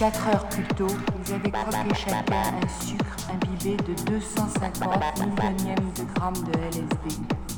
Quatre heures plus tôt, ils avaient croqué chacun un sucre imbibé de 250 millionièmes de grammes de LSD.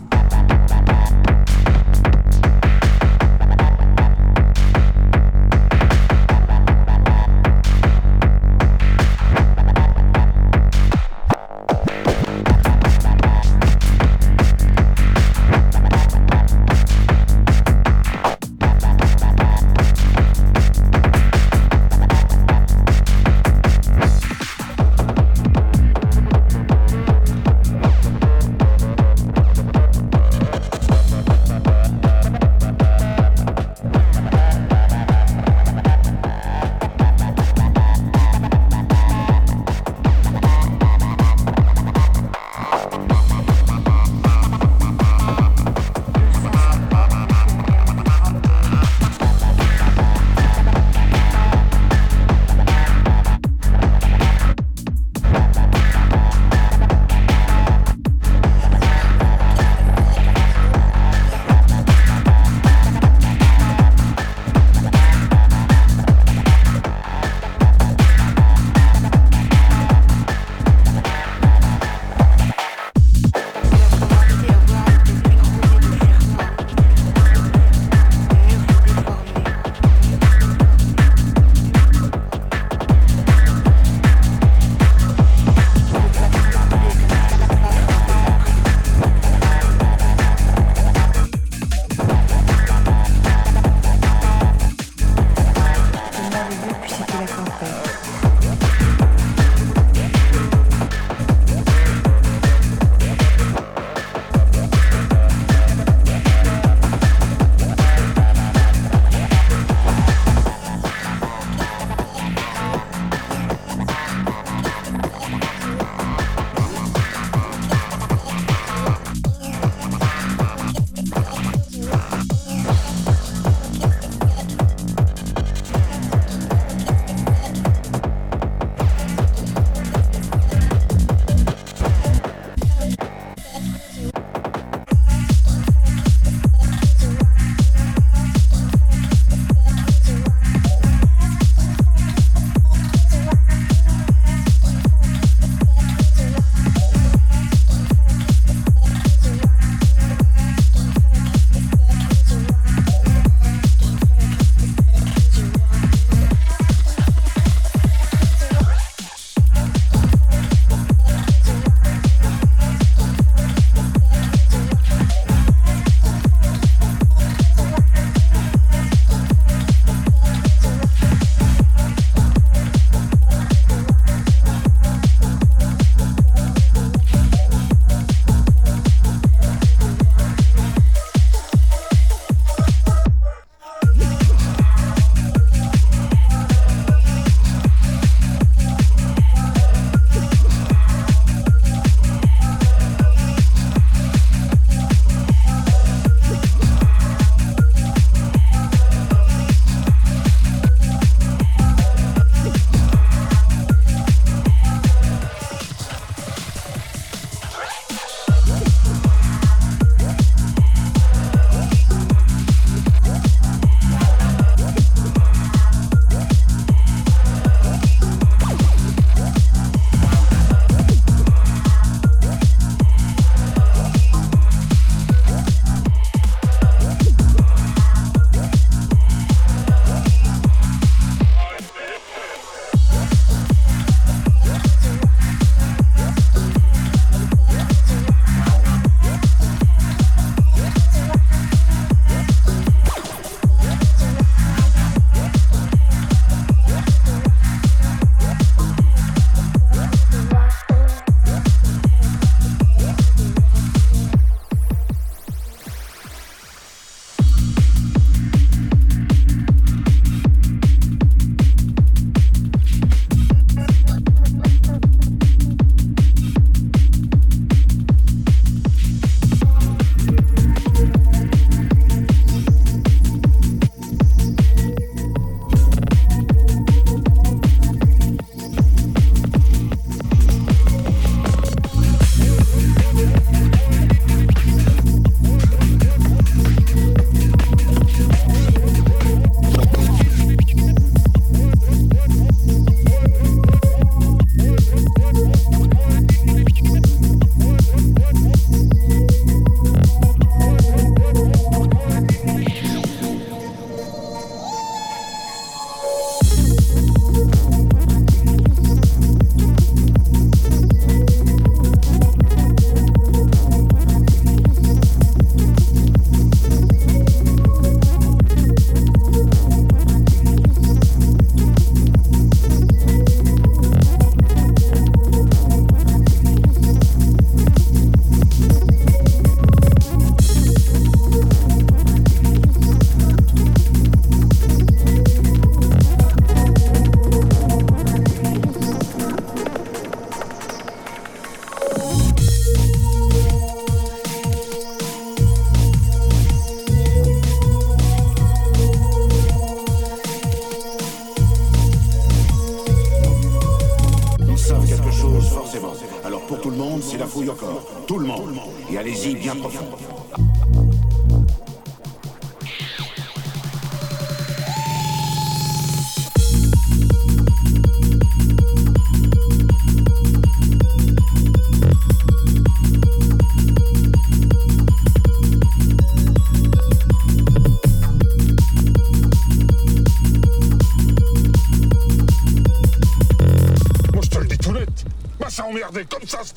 Ça ce.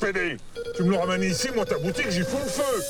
Tu me le ramènes ici, moi ta boutique, j'y fous le feu.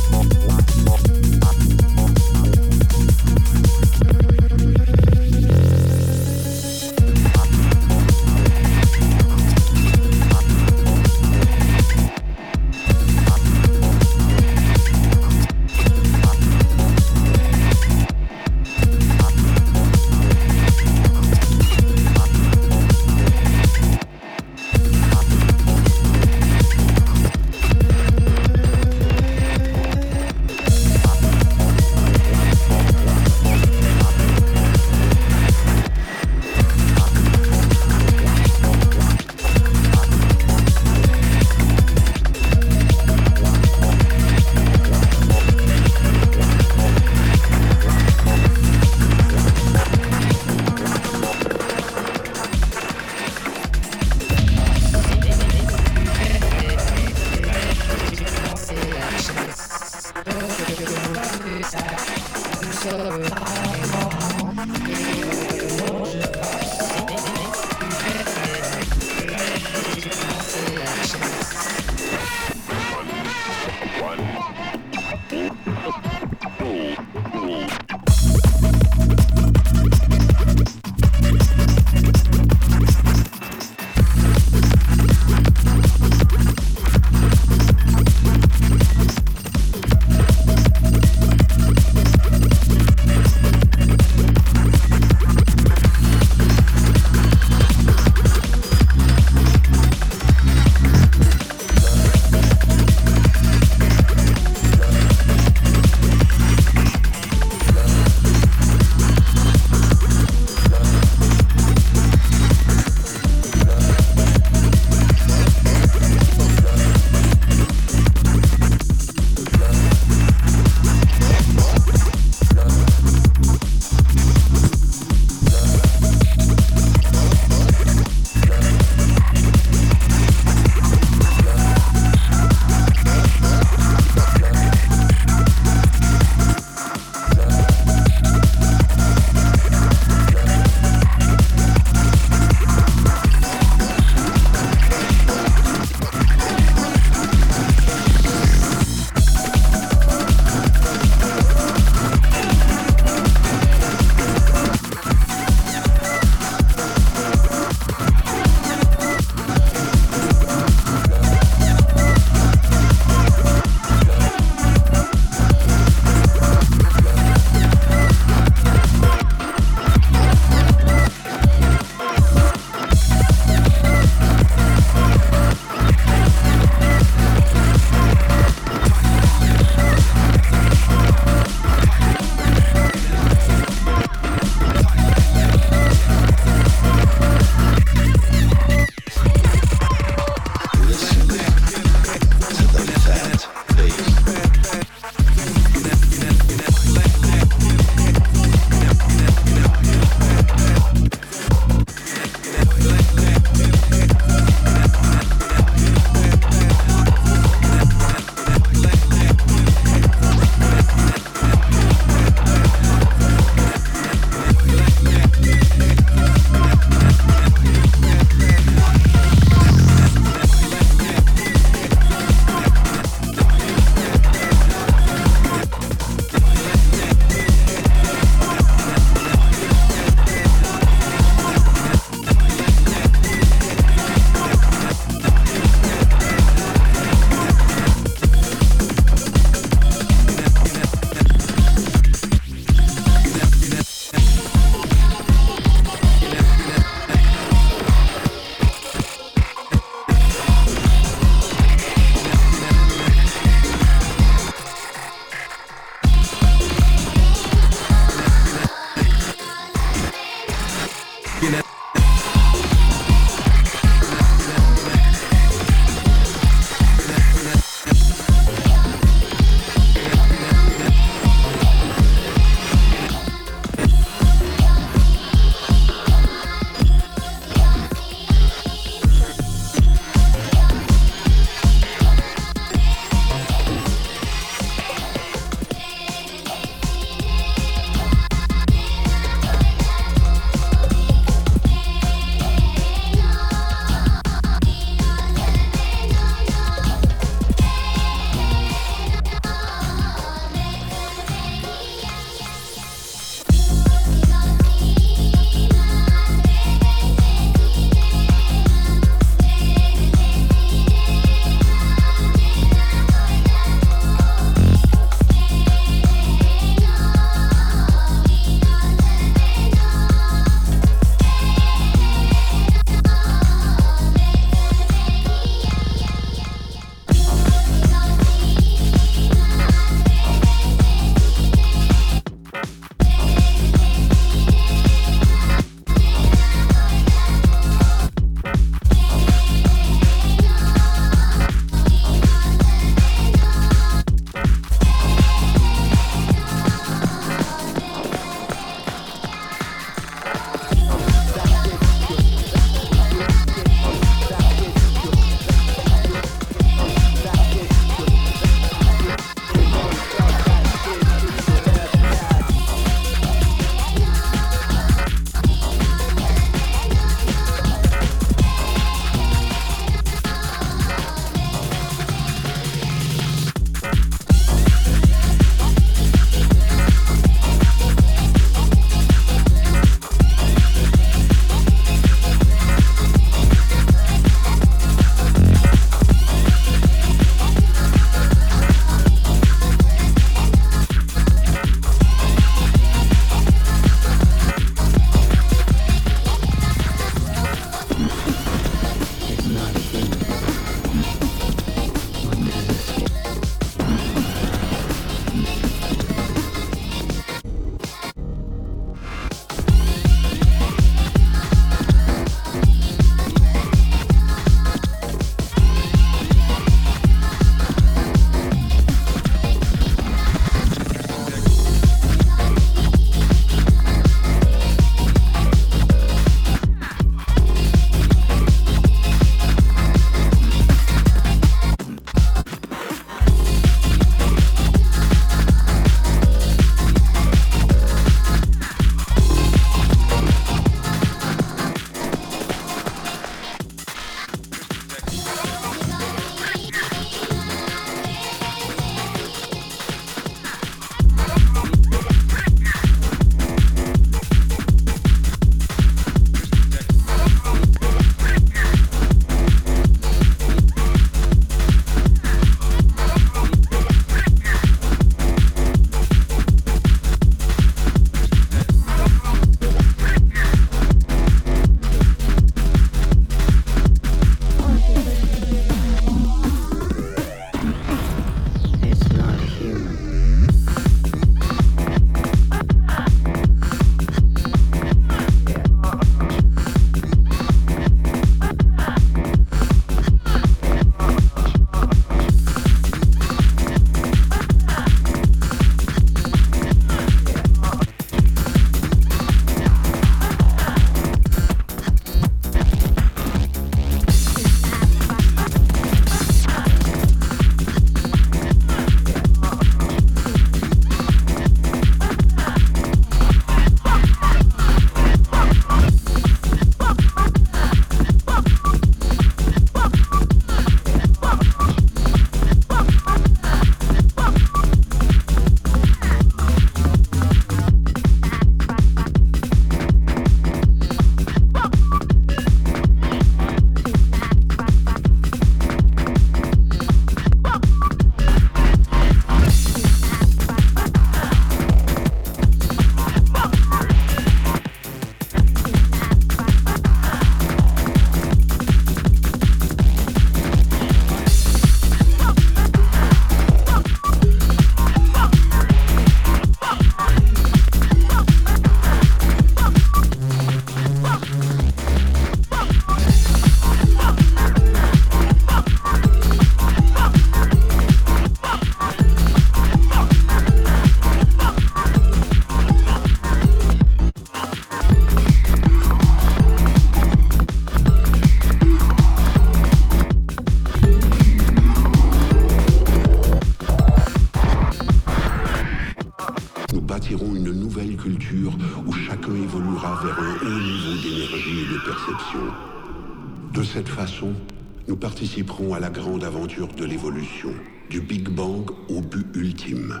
participerons à la grande aventure de l'évolution, du Big Bang au but ultime.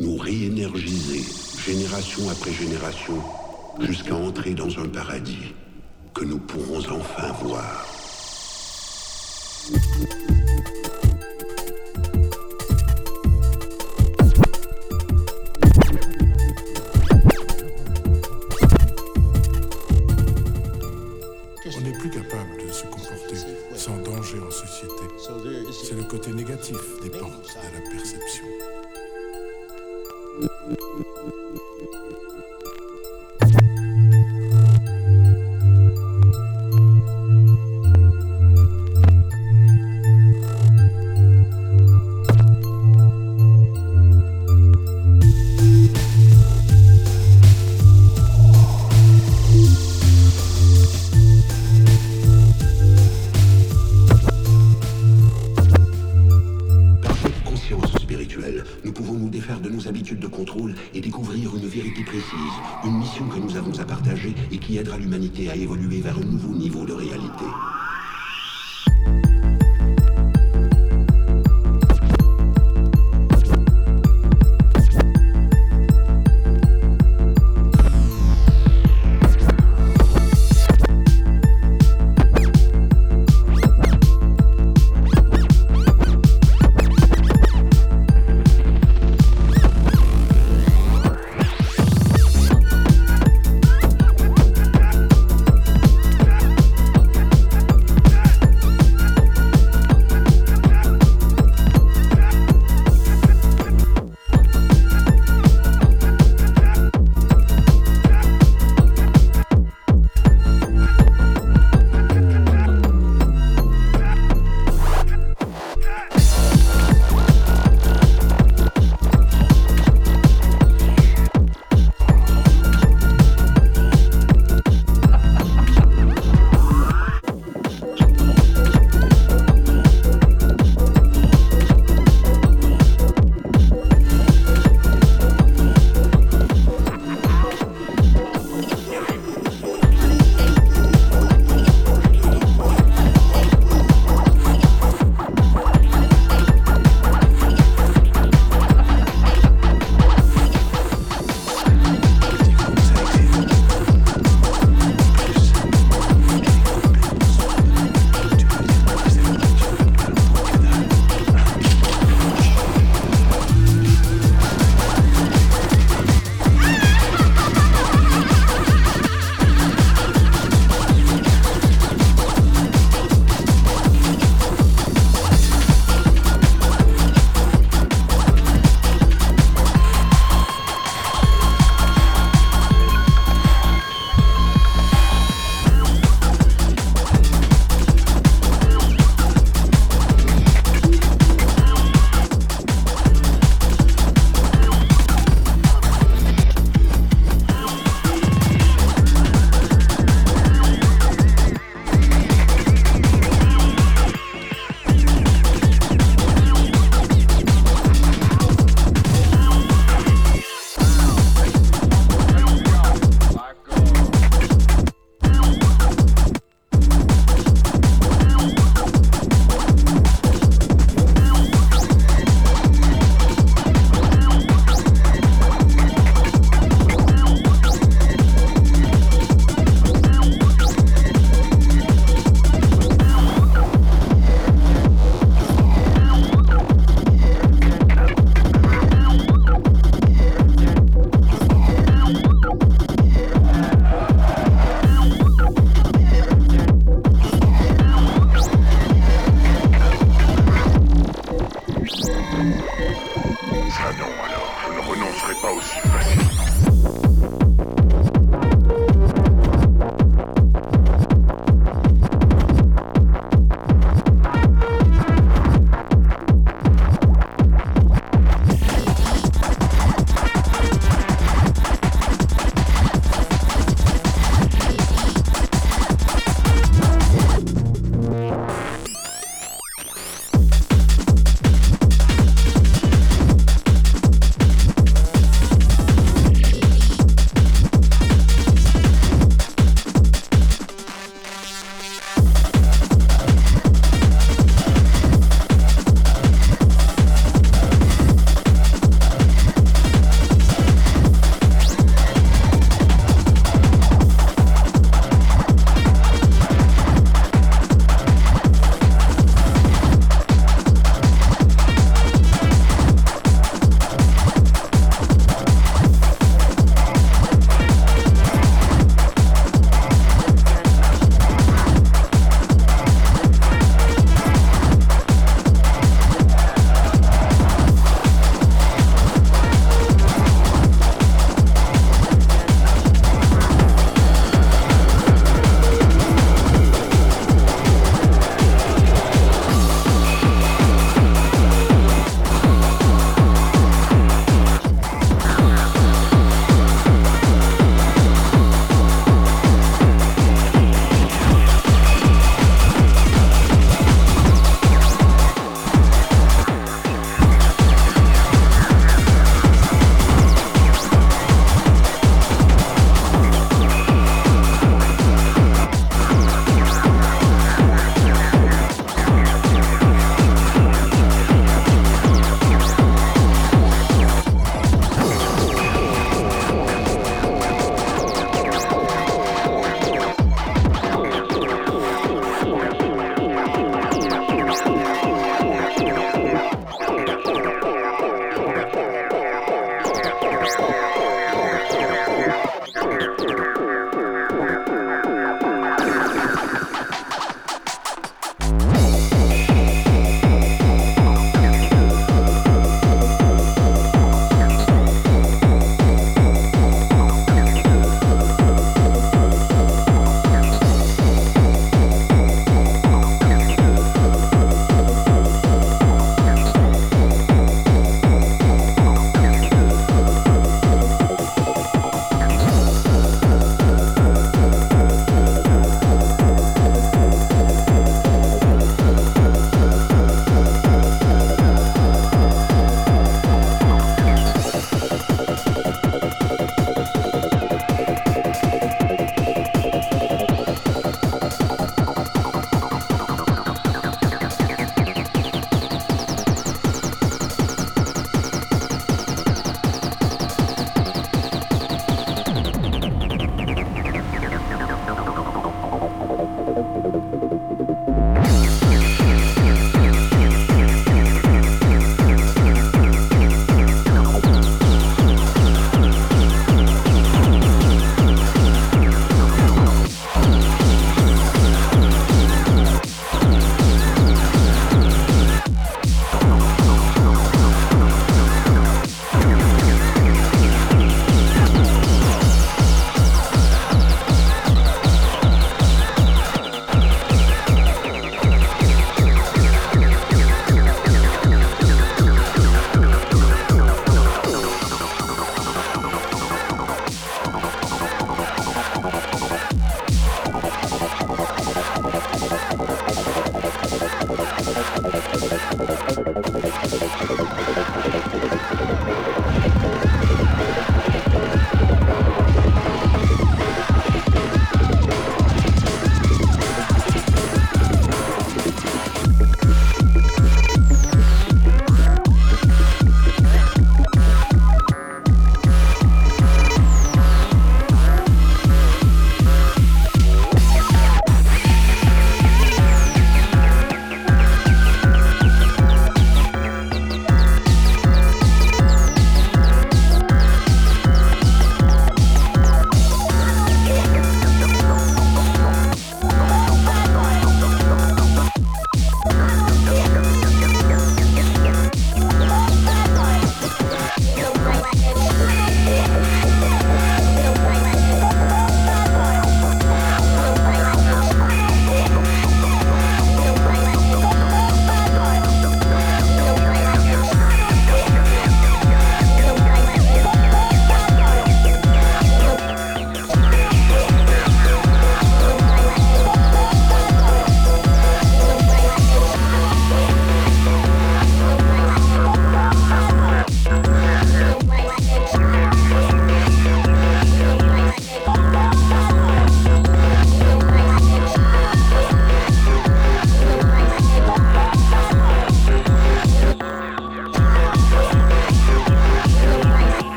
Nous réénergiser, génération après génération, jusqu'à entrer dans un paradis que nous pourrons enfin voir.